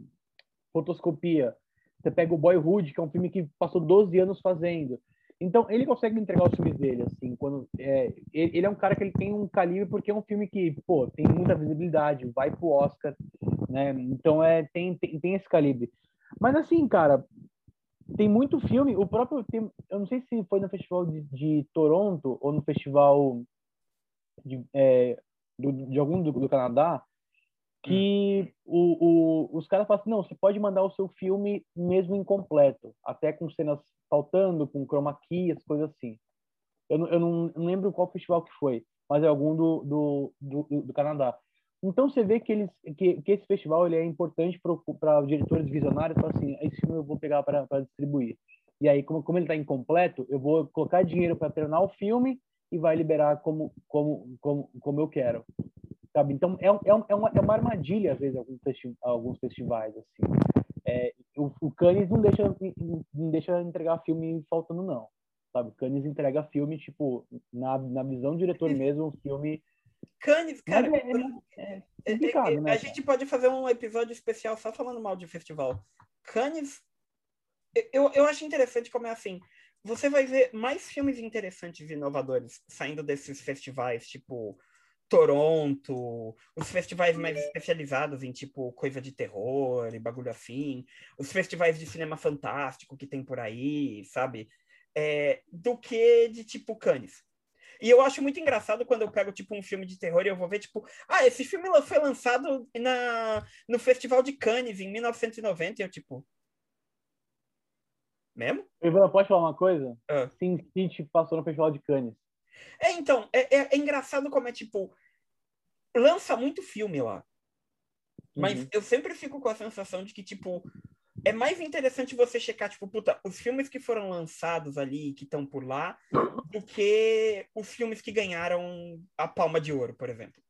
fotoscopia. Você pega o Boyhood que é um filme que passou 12 anos fazendo então, ele consegue entregar os filmes dele, assim, quando... É, ele é um cara que ele tem um calibre porque é um filme que, pô, tem muita visibilidade, vai pro Oscar, né? Então, é, tem, tem, tem esse calibre. Mas, assim, cara, tem muito filme, o próprio... Tem, eu não sei se foi no Festival de, de Toronto ou no Festival de, é, do, de algum do, do Canadá, que o, o, os caras falam assim, não, você pode mandar o seu filme mesmo incompleto, até com cenas faltando, com chroma key, as coisas assim. Eu, eu não, lembro qual festival que foi, mas é algum do, do, do, do Canadá. Então você vê que, eles, que, que esse festival ele é importante para diretores visionários, falar assim, esse filme eu vou pegar para distribuir. E aí, como, como ele está incompleto, eu vou colocar dinheiro para treinar o filme e vai liberar como, como, como, como eu quero sabe? Então é, é, é, uma, é uma armadilha às vezes alguns, festi alguns festivais assim. É, o, o Cannes não deixa não deixa entregar filme faltando não, sabe? Cannes entrega filme tipo na, na visão do diretor mesmo, um filme Cannes, cara, é, é, é, é né, a gente pode fazer um episódio especial só falando mal de festival. Cannes, eu, eu acho interessante como é assim. Você vai ver mais filmes interessantes e inovadores saindo desses festivais, tipo Toronto, os festivais mais especializados em tipo coisa de terror e bagulho assim, os festivais de cinema fantástico que tem por aí, sabe? É, do que de tipo Cannes. E eu acho muito engraçado quando eu pego tipo um filme de terror e eu vou ver tipo, ah, esse filme foi lançado na no Festival de Cannes em 1990 e eu tipo, mesmo? Ivan, pode falar uma coisa? Ah. Sim, City passou no Festival de Cannes. É, então, é, é, é, engraçado como é tipo. Lança muito filme lá. Mas uhum. eu sempre fico com a sensação de que, tipo, é mais interessante você checar, tipo, puta, os filmes que foram lançados ali, que estão por lá, do que os filmes que ganharam a palma de ouro, por exemplo.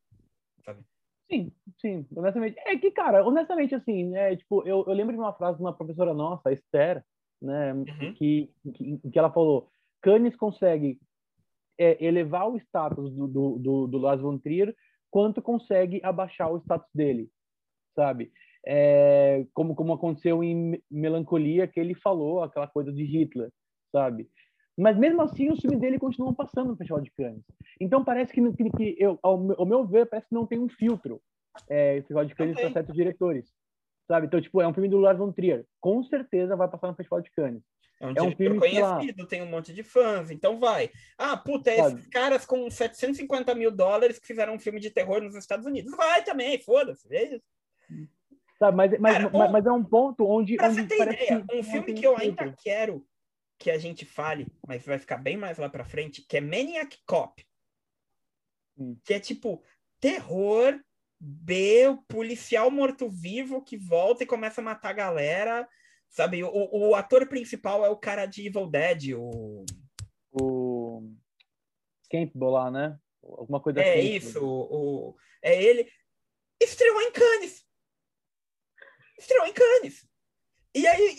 Sabe? Sim, sim, honestamente. É que, cara, honestamente, assim, é, tipo, eu, eu lembro de uma frase de uma professora nossa, Esther, né, uhum. que, que, que ela falou: Cannes consegue é, elevar o status do, do, do, do Lars von Trier quanto consegue abaixar o status dele, sabe? É, como, como aconteceu em Melancolia, que ele falou aquela coisa de Hitler, sabe? Mas mesmo assim, os filmes dele continuam passando no Festival de Cannes. Então parece que, que, que eu, ao, ao, meu ver, parece que não tem um filtro é, Festival de Cannes para certos diretores, sabe? Então, tipo, é um filme do Lars von Trier. Com certeza vai passar no Festival de Cannes. É um, é um filme conhecido, lá... tem um monte de fãs, então vai. Ah, puta, é esses caras com 750 mil dólares que fizeram um filme de terror nos Estados Unidos. Vai também, foda-se, veja. Sabe, mas, mas, Cara, mas, mas, é um ponto onde. Pra onde você ter ideia, um filme que eu ainda quero que a gente fale, mas vai ficar bem mais lá pra frente, que é Maniac Cop. Hum. Que é tipo terror, B, o policial morto-vivo que volta e começa a matar a galera. Sabe, o, o ator principal é o cara de Evil Dead, o. O. Campbell lá, né? Alguma coisa é assim. É isso, o, o, é ele. Estreou em Cannes! Estreou em Cannes! E aí,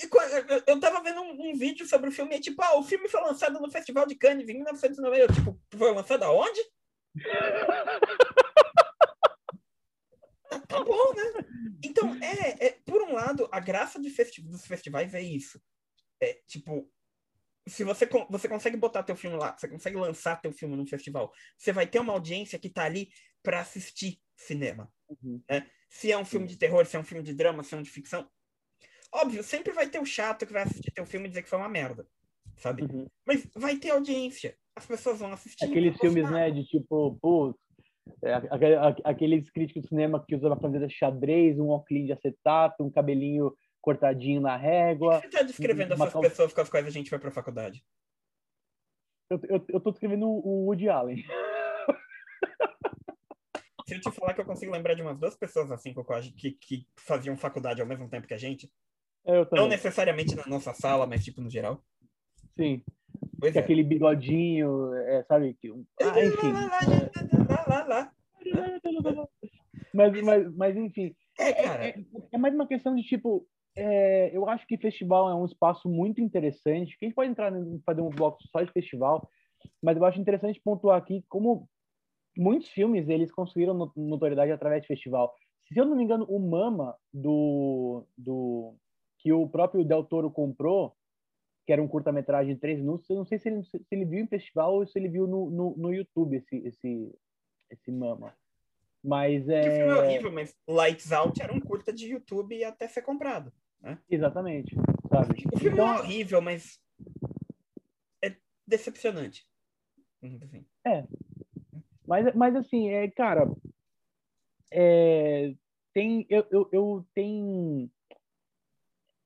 eu tava vendo um, um, vídeo sobre o filme, e tipo, ah, o filme foi lançado no Festival de Cannes em 1990. Eu, tipo, foi lançado aonde? tá bom, né? Então, é, é, por um lado, a graça de festi dos festivais é isso. É, tipo, se você, você consegue botar teu filme lá, você consegue lançar teu filme num festival, você vai ter uma audiência que tá ali para assistir cinema. Uhum. Né? Se é um filme de terror, se é um filme de drama, se é um de ficção. Óbvio, sempre vai ter o chato que vai assistir teu filme e dizer que foi uma merda, sabe? Uhum. Mas vai ter audiência. As pessoas vão assistir. Aqueles filmes, né, de tipo, é, aqueles críticos de cinema que usam uma camiseta xadrez, um óculos de acetato, um cabelinho cortadinho na régua. Você está descrevendo essas cal... pessoas com as quais a gente vai para a faculdade? Eu, eu, eu tô descrevendo o Woody Allen. Se eu te falar que eu consigo lembrar de umas duas pessoas assim que, que faziam faculdade ao mesmo tempo que a gente. Não necessariamente na nossa sala, mas tipo no geral. Sim. Pois é. Aquele bigodinho, é, sabe? Que, ah, enfim. mas, mas, mas, enfim. É, é, é, é, mais uma questão de tipo. É, eu acho que festival é um espaço muito interessante. Que a gente pode entrar em fazer um bloco só de festival, mas eu acho interessante pontuar aqui como muitos filmes eles conseguiram notoriedade através de festival. Se eu não me engano, o Mama do, do que o próprio Del Toro comprou, que era um curta-metragem de três minutos. Eu não sei se ele, se ele viu em festival ou se ele viu no, no, no YouTube esse, esse, esse Mama. Mas é... O filme é horrível, mas Lights Out era um curta de YouTube até ser comprado. Né? Exatamente. Sabe? O filme então... é horrível, mas é decepcionante. Enfim. É. Mas, mas assim, é, cara, é, tem, eu, eu, eu tenho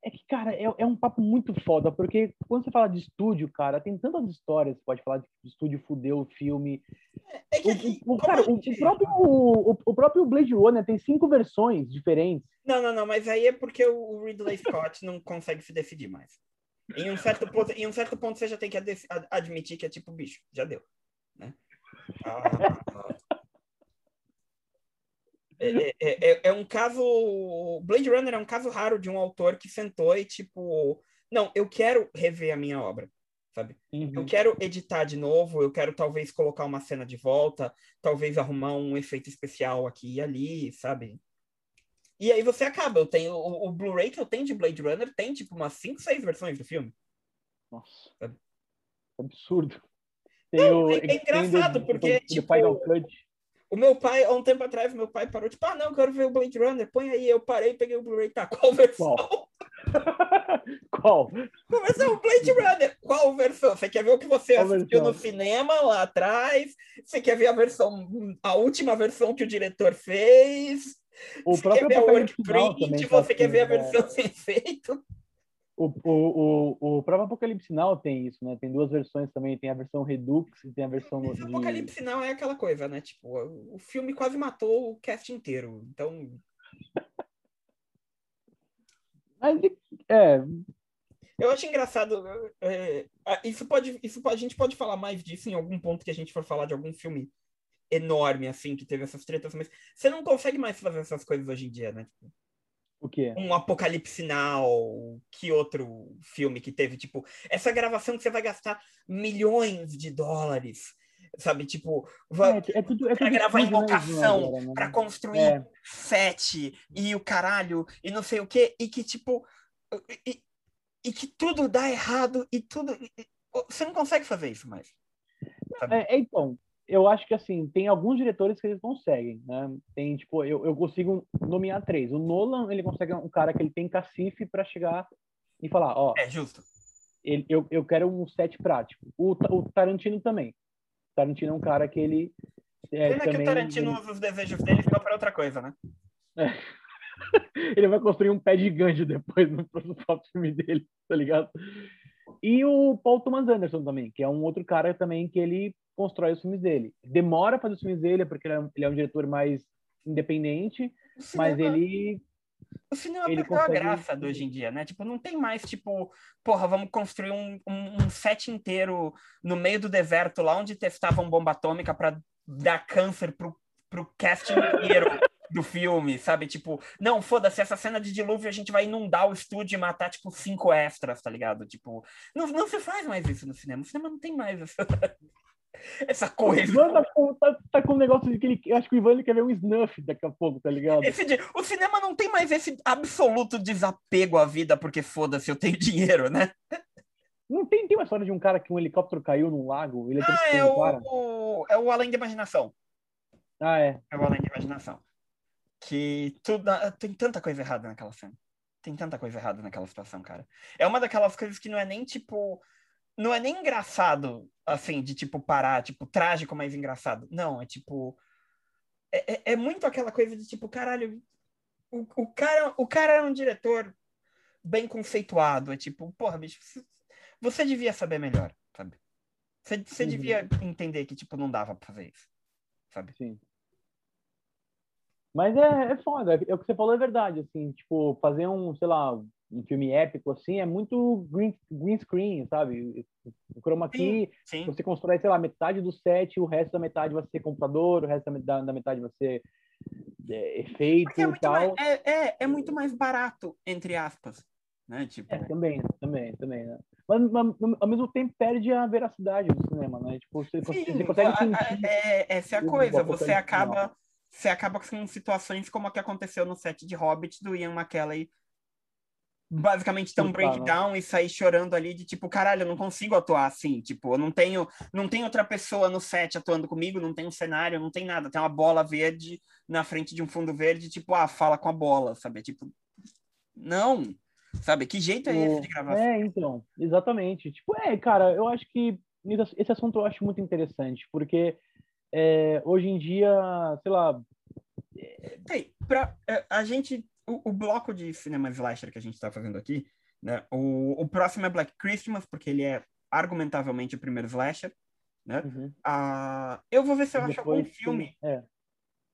é que, cara, é, é, um papo muito foda, porque quando você fala de estúdio, cara, tem tantas histórias, você pode falar de estúdio fudeu o filme. É, é que, o, o, cara, o, o, próprio, o, o, próprio Blade Runner tem cinco versões diferentes. Não, não, não, mas aí é porque o Ridley Scott não consegue se decidir mais. Em um certo ponto, em um certo ponto você já tem que admitir que é tipo bicho, já deu. Né? Ah, é, é, é, é, um caso. Blade Runner é um caso raro de um autor que sentou e, tipo, não, eu quero rever a minha obra, sabe? Uhum. Eu quero editar de novo, eu quero talvez colocar uma cena de volta, talvez arrumar um efeito especial aqui e ali, sabe? E aí você acaba. Eu tenho o, o Blu-ray que eu tenho de Blade Runner tem, tipo, umas 5, 6 versões do filme. Nossa. Sabe? Absurdo. Tem não, o, é, é engraçado, porque, tipo... Final Cut o meu pai, há um tempo atrás, meu pai parou, tipo, ah, não, quero ver o Blade Runner, põe aí. Eu parei, peguei o Blu-ray, tá, qual versão? Qual? Qual versão? Blade Runner. Qual versão? Você quer ver o que você qual assistiu versão? no cinema lá atrás? Você quer ver a versão, a última versão que o diretor fez? O você próprio quer ver o work print? Você quer ver a né? versão sem efeito? O, o, o, o próprio Apocalipse Now tem isso, né? Tem duas versões também, tem a versão Redux e tem a versão. Mas de... Apocalipse Now é aquela coisa, né? Tipo, o filme quase matou o cast inteiro. Então. Mas é. Eu acho engraçado. É, isso pode, isso a gente pode falar mais disso em algum ponto que a gente for falar de algum filme enorme, assim, que teve essas tretas, mas você não consegue mais fazer essas coisas hoje em dia, né? Tipo, o quê? Um Apocalipse Now, que outro filme que teve, tipo, essa gravação que você vai gastar milhões de dólares sabe? Tipo, é, é tudo, é pra gravar estúdio, né, pra construir É. set e o caralho, e não sei o quê, e que, tipo, e, e que tudo dá errado e tudo. e- você não consegue fazer isso mais. É, é, então, eu acho que assim, tem alguns diretores que eles conseguem, né? Tem, tipo, eu, eu consigo nomear três. O Nolan, ele consegue um cara que ele tem cacife para chegar e falar, ó, É justo. ele, eu, eu quero um set prático. O, o Tarantino também. O Tarantino é um cara que ele é, Pena que também o Tarantino usa os desejos dele só pra outra coisa, né? ele, ele vai construir um pé gigante depois no próximo filme dele, tá ligado? E o Paul Thomas Anderson também, que é um outro cara também que ele constrói os filmes dele. Demora a fazer os filmes dele, porque ele é, um- ele é um diretor mais independente, O mas cinema- ele O cinema ele perdeu a consegue- graça de hoje em dia, né? Tipo, não tem mais, tipo, porra, vamos construir um, um, um set inteiro no meio do deserto, lá onde testavam bomba atômica pra dar câncer pro, pro cast inteiro do filme, sabe? Tipo, não, foda-se, essa cena de dilúvio a gente vai inundar o estúdio e matar, tipo, cinco extras, tá ligado? Tipo, não, não se faz mais isso no cinema. O cinema não tem mais essa, essa o coisa. Ivan tá, com- tá, tá com um negócio de que ele. Acho que o Ivan ele quer ver um snuff daqui a pouco, tá ligado? Esse o cinema não tem mais esse absoluto desapego à vida, porque foda-se, eu tenho dinheiro, né? Não tem, tem uma história de um cara que um helicóptero caiu num lago, ele Ah, é cara. o, é o Além da Imaginação. Ah, é. É o Além da Imaginação. Que tudo, tem tanta coisa errada naquela cena. Tem tanta coisa errada naquela situação, cara. É uma daquelas coisas que não é nem tipo. Não é nem engraçado, assim, de tipo parar, tipo, trágico, mas engraçado. Não, é tipo. É, é- é muito aquela coisa de tipo, caralho. O, o, cara, o cara é um diretor bem conceituado. É tipo, porra, bicho, você- devia saber melhor, sabe? Você, você Uhum. devia entender que, tipo, não dava pra fazer isso, sabe? Sim. Mas é, é foda, é o que você falou é verdade, assim, tipo, fazer um, sei lá, um filme épico, assim, é muito green, green screen, sabe? O chroma key, Sim. você constrói, sei lá, metade do set, o resto da metade vai ser computador, o resto da, da- metade vai ser é, efeito é e tal. mais, é, é, é muito mais barato, entre aspas. Né? Tipo, É, também, também, também, né? Mas, mas, ao mesmo tempo perde a veracidade do cinema, né? Tipo, você, sim, você consegue sentir. é, essa é a coisa. Você acaba, final. Você acaba com situações como a que aconteceu no set de Hobbit do Ian McKellen. Basicamente ter um breakdown e sair chorando ali de tipo, caralho, eu não consigo atuar assim. Tipo, eu não tenho, não tem outra pessoa no set atuando comigo, não tem um cenário, não tem nada. Tem uma bola verde na frente de um fundo verde, tipo, ah, fala com a bola, sabe? Tipo, não. Sabe? Que jeito é esse de gravar? É, então, exatamente. Tipo, é, cara, eu acho que esse assunto eu acho muito interessante, porque é, hoje em dia, sei lá, Ei, pra, é, a gente, o, o bloco de cinema slasher que a gente tá fazendo aqui, né? O, o próximo é Black Christmas, porque ele é argumentavelmente o primeiro slasher. uhum, Ah, eu vou ver se eu acho algum filme. É,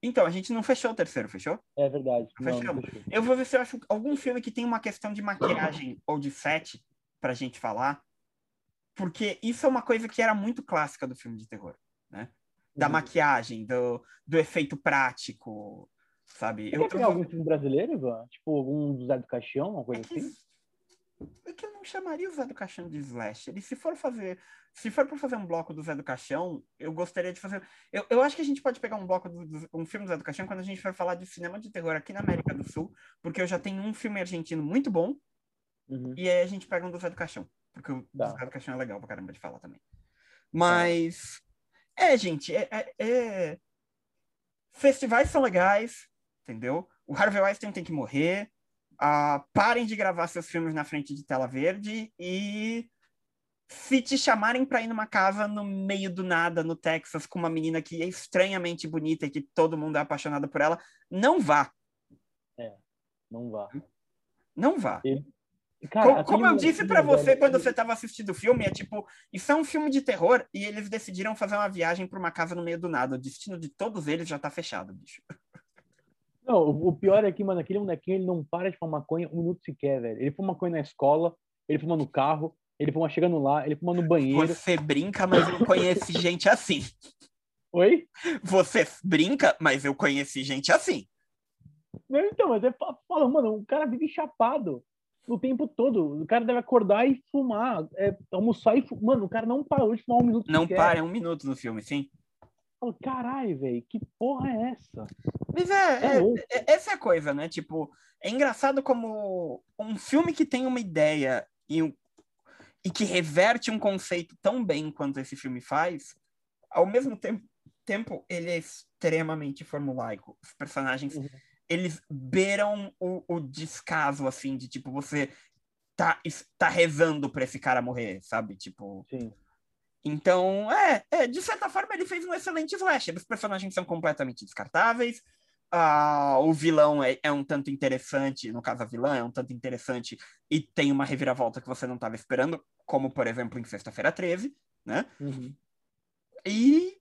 Então, a gente não fechou o terceiro, fechou? é verdade. Não. Eu vou ver se eu acho algum filme que tem uma questão de maquiagem ou de set pra gente falar. Porque isso é uma coisa que era muito clássica do filme de terror, né? Da Uhum. maquiagem, do, do efeito prático, sabe? Você pegar algum filme brasileiro, Ivan? Tipo, algum do Zé do Caixão, uma coisa É que, assim? é que eu não chamaria o Zé do Caixão de slasher. E se for fazer, se for para fazer um bloco do Zé do Caixão, eu gostaria de fazer. Eu, eu acho que a gente pode pegar um bloco do, do- um filme do Zé do Caixão quando a gente for falar de cinema de terror aqui na América do Sul, porque eu já tenho um filme argentino muito bom Uhum. e aí a gente pega um do Zé do Caixão, porque o Tá. Zé do Caixão é legal pra caramba de falar também. Mas é, gente, é, é- é- festivais são legais, entendeu? O Harvey Weinstein tem que morrer. Ah, parem de gravar seus filmes na frente de tela verde e se te chamarem para ir numa casa no meio do nada, no Texas, com uma menina que é estranhamente bonita e que todo mundo é apaixonado por ela, não vá. Não vá. Não vá. Cara, como, eu disse pra você velho, quando você estava assistindo o filme, é tipo, isso é um filme de terror e eles decidiram fazer uma viagem para uma casa no meio do nada. O destino de todos eles já tá fechado, bicho. Não, o pior é que, mano, aquele molequinho, ele não para de fumar maconha um minuto sequer, velho. Ele fuma maconha na escola, ele fuma no carro, ele fuma chegando lá, ele fuma no banheiro. Você brinca, mas eu conheci gente assim. Oi? Você brinca, mas eu conheci gente assim. Então, mas é fa- fala, mano, o cara vive chapado. O tempo todo. O cara deve acordar e fumar, é, almoçar e fumar. Mano, o cara não parou de fumar um minuto. Não para, é um minuto no filme, sim. Caralho, velho, que porra é essa? Mas É é, é- é- essa é a coisa, né? Tipo, é engraçado como um filme que tem uma ideia e, e que reverte um conceito tão bem quanto esse filme faz, ao mesmo tempo, tempo ele é extremamente formulaico. Os personagens, Uhum. Eles beiram o, o descaso, assim, de tipo, você tá, tá rezando pra esse cara morrer, sabe? Tipo, Sim. então, é, é, de certa forma, ele fez um excelente slasher. Os personagens são completamente descartáveis. Ah, o vilão é, é um tanto interessante, no caso, a vilã é um tanto interessante e tem uma reviravolta que você não estava esperando, como, por exemplo, em Sexta-feira 13, né? Uhum. E,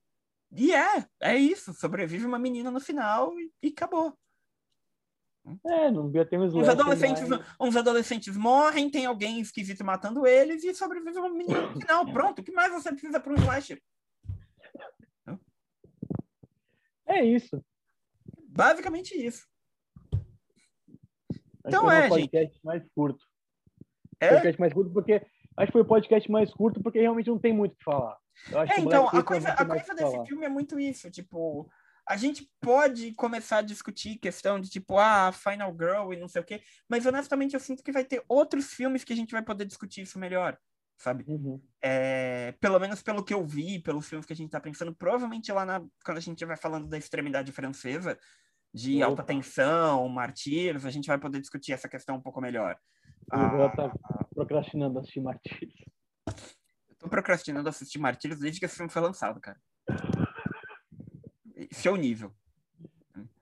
e é, é isso. Sobrevive uma menina no final e, e acabou. É, não devia ter um Uns adolescentes, mais- uns adolescentes morrem, tem alguém esquisito matando eles e sobrevive uma menina no final. Pronto, o que mais você precisa para um slasher? É isso. Basicamente isso. Então é, o podcast mais curto. É, Podcast mais curto porque acho que foi o podcast mais curto porque realmente não tem muito o que falar. É então, a coisa, a coisa desse falar. filme é muito isso, tipo, a gente pode começar a discutir questão de tipo, ah, Final Girl e não sei o quê, mas honestamente eu sinto que vai ter outros filmes que a gente vai poder discutir isso melhor, sabe? Uhum. É, pelo menos pelo que eu vi, pelos filmes que a gente tá pensando, provavelmente lá na, quando a gente estiver falando da extremidade francesa, de alta Opa. tensão, martírios, a gente vai poder discutir essa questão um pouco melhor. Eu Ah, vou estar procrastinando assistir Martírios. eu tô procrastinando assistir Martírios desde que esse filme foi lançado, cara. Esse é o nível.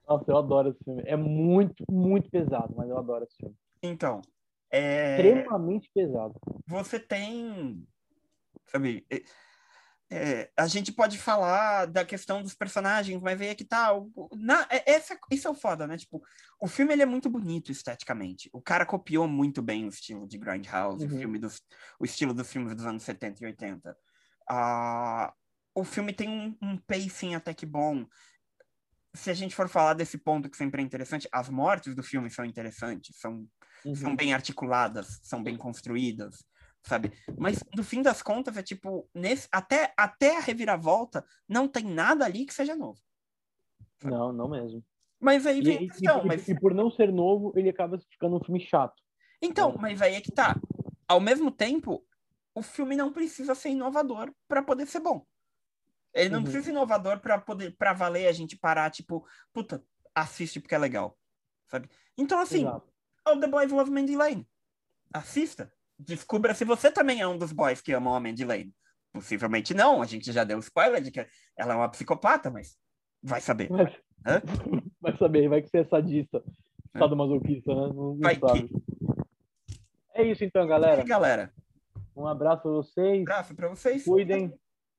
Nossa, eu adoro esse filme. É muito, muito pesado, mas eu adoro esse filme. Então, é, Extremamente pesado. você tem. Sabe? é- é, a gente pode falar da questão dos personagens, mas aí é que tá. o- o- na, é- essa, isso é o foda, né? Tipo, o filme ele é muito bonito esteticamente. O cara copiou muito bem o estilo de Grindhouse, o, Uhum. filme dos, o estilo dos filmes dos anos 70 e 80. Ah, o filme tem um, um pacing até que bom. Se a gente for falar desse ponto que sempre é interessante, as mortes do filme são interessantes, são são Uhum. bem articuladas, são bem construídas, sabe? Mas no fim das contas é tipo, nesse, até, até a reviravolta, não tem nada ali que seja novo. Não, não mesmo. Mas aí E, vem a e- questão, e- mas e por não ser novo, ele acaba ficando um filme chato. então, mas aí é que tá. Ao mesmo tempo, o filme não precisa ser inovador para poder ser bom. Ele não Uhum. precisa ser inovador para poder para valer a gente parar tipo, puta, assiste porque é legal, sabe? Então assim, Exato. Oh, The Boys Love Mandy Lane. Assista. Descubra se você também é um dos boys que amam a Mandy Lane. Possivelmente não, a gente já deu spoiler de que ela é uma psicopata, mas vai saber. Mas, vai saber, vai que você é sadista. Sadomasoquista, né? Não, Vai sabe. É isso então, E galera. aí, galera, Um abraço a vocês. abraço pra vocês. Cuidem.